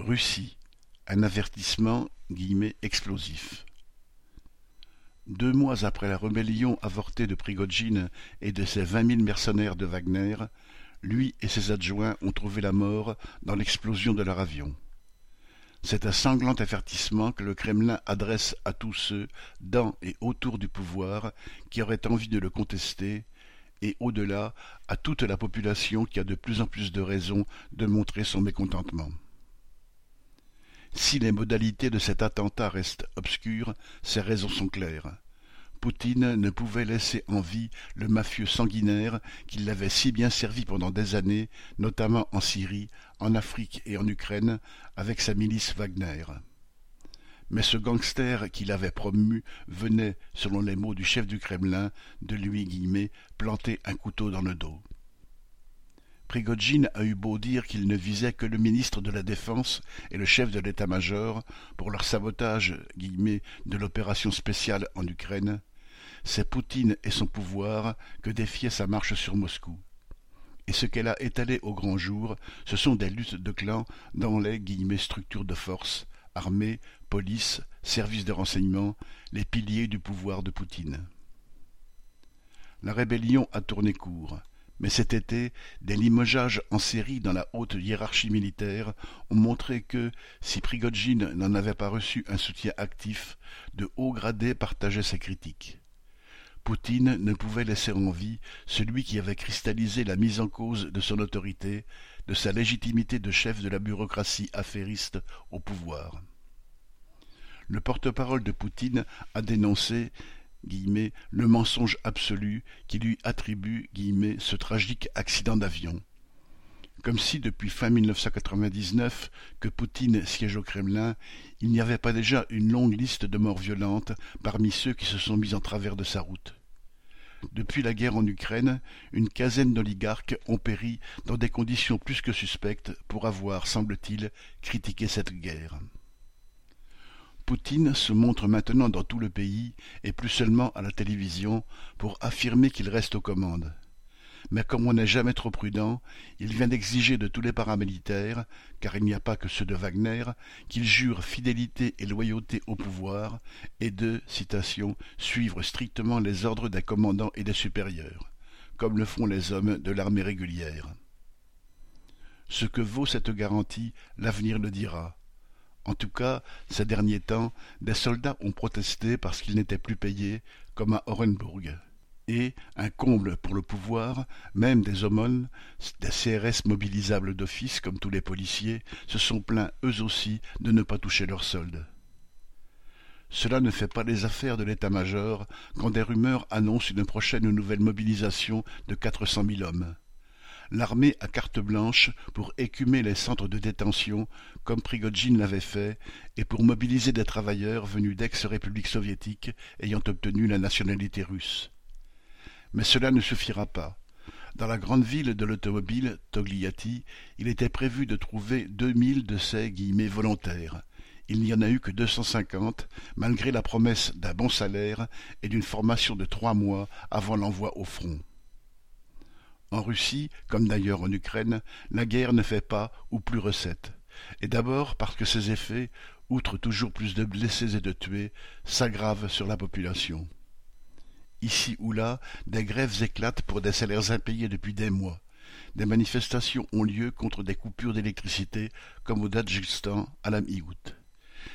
Russie, un avertissement « explosif ». Deux mois après la rébellion avortée de Prigogine et de ses vingt mille mercenaires de Wagner, lui et ses adjoints ont trouvé la mort dans l'explosion de leur avion. C'est un sanglant avertissement que le Kremlin adresse à tous ceux, dans et autour du pouvoir, qui auraient envie de le contester, et au-delà, à toute la population qui a de plus en plus de raisons de montrer son mécontentement. Si les modalités de cet attentat restent obscures, ses raisons sont claires. Poutine ne pouvait laisser en vie le mafieux sanguinaire qui l'avait si bien servi pendant des années, notamment en Syrie, en Afrique et en Ukraine, avec sa milice Wagner. Mais ce gangster qu'il avait promu venait, selon les mots du chef du Kremlin, de lui guillemets, planter un couteau dans le dos. Prigogine a eu beau dire qu'il ne visait que le ministre de la Défense et le chef de l'état-major pour leur sabotage de l'opération spéciale en Ukraine, c'est Poutine et son pouvoir que défiait sa marche sur Moscou. Et ce qu'elle a étalé au grand jour, ce sont des luttes de clans dans les structures de force, armée, police, services de renseignement, les piliers du pouvoir de Poutine. La rébellion a tourné court. Mais cet été, des limogeages en série dans la haute hiérarchie militaire ont montré que, si Prigogine n'en avait pas reçu un soutien actif, de hauts gradés partageaient ses critiques. Poutine ne pouvait laisser en vie celui qui avait cristallisé la mise en cause de son autorité, de sa légitimité de chef de la bureaucratie affairiste au pouvoir. Le porte-parole de Poutine a dénoncé le mensonge absolu qui lui attribue ce tragique accident d'avion. Comme si depuis fin 1999 que Poutine siège au Kremlin, il n'y avait pas déjà une longue liste de morts violentes parmi ceux qui se sont mis en travers de sa route. Depuis la guerre en Ukraine, une quinzaine d'oligarques ont péri dans des conditions plus que suspectes pour avoir, semble-t-il, critiqué cette guerre. Poutine se montre maintenant dans tout le pays, et plus seulement à la télévision, pour affirmer qu'il reste aux commandes. Mais comme on n'est jamais trop prudent, il vient d'exiger de tous les paramilitaires, car il n'y a pas que ceux de Wagner, qu'ils jurent fidélité et loyauté au pouvoir, et de, citation, suivre strictement les ordres des commandants et des supérieurs, comme le font les hommes de l'armée régulière. Ce que vaut cette garantie, l'avenir le dira. En tout cas, ces derniers temps, des soldats ont protesté parce qu'ils n'étaient plus payés, comme à Orenburg. Et, un comble pour le pouvoir, même des aumônes, des CRS mobilisables d'office comme tous les policiers, se sont plaints eux aussi de ne pas toucher leur solde. Cela ne fait pas les affaires de l'état-major quand des rumeurs annoncent une prochaine nouvelle mobilisation de quatre cent mille hommes l'armée a carte blanche pour écumer les centres de détention, comme Prigogine l'avait fait, et pour mobiliser des travailleurs venus d'ex-républiques soviétiques ayant obtenu la nationalité russe. Mais cela ne suffira pas. Dans la grande ville de l'automobile, Togliatti, il était prévu de trouver deux mille de ces guillemets volontaires. Il n'y en a eu que deux cent cinquante, malgré la promesse d'un bon salaire et d'une formation de trois mois avant l'envoi au front. En Russie, comme d'ailleurs en Ukraine, la guerre ne fait pas ou plus recette, et d'abord parce que ses effets, outre toujours plus de blessés et de tués, s'aggravent sur la population. Ici ou là, des grèves éclatent pour des salaires impayés depuis des mois. Des manifestations ont lieu contre des coupures d'électricité, comme au Tadjikistan à la mi-août.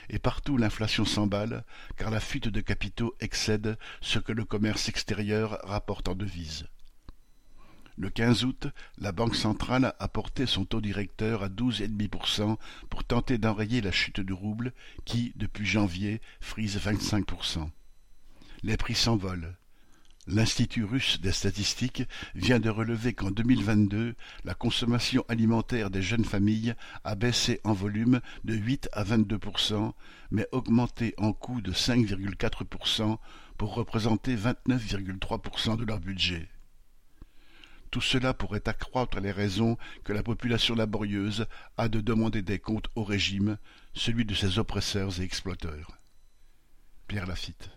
Et partout l'inflation s'emballe, car la fuite de capitaux excède ce que le commerce extérieur rapporte en devises. Le 15 août, la Banque centrale a porté son taux directeur à 12,5% pour tenter d'enrayer la chute du rouble qui, depuis janvier, frise 25%. Les prix s'envolent. L'Institut russe des statistiques vient de relever qu'en 2022, la consommation alimentaire des jeunes familles a baissé en volume de 8 à 22 mais augmenté en coût de 5,4 pour représenter 29,3 de leur budget. Tout cela pourrait accroître les raisons que la population laborieuse a de demander des comptes au régime, celui de ses oppresseurs et exploiteurs. Pierre Lafitte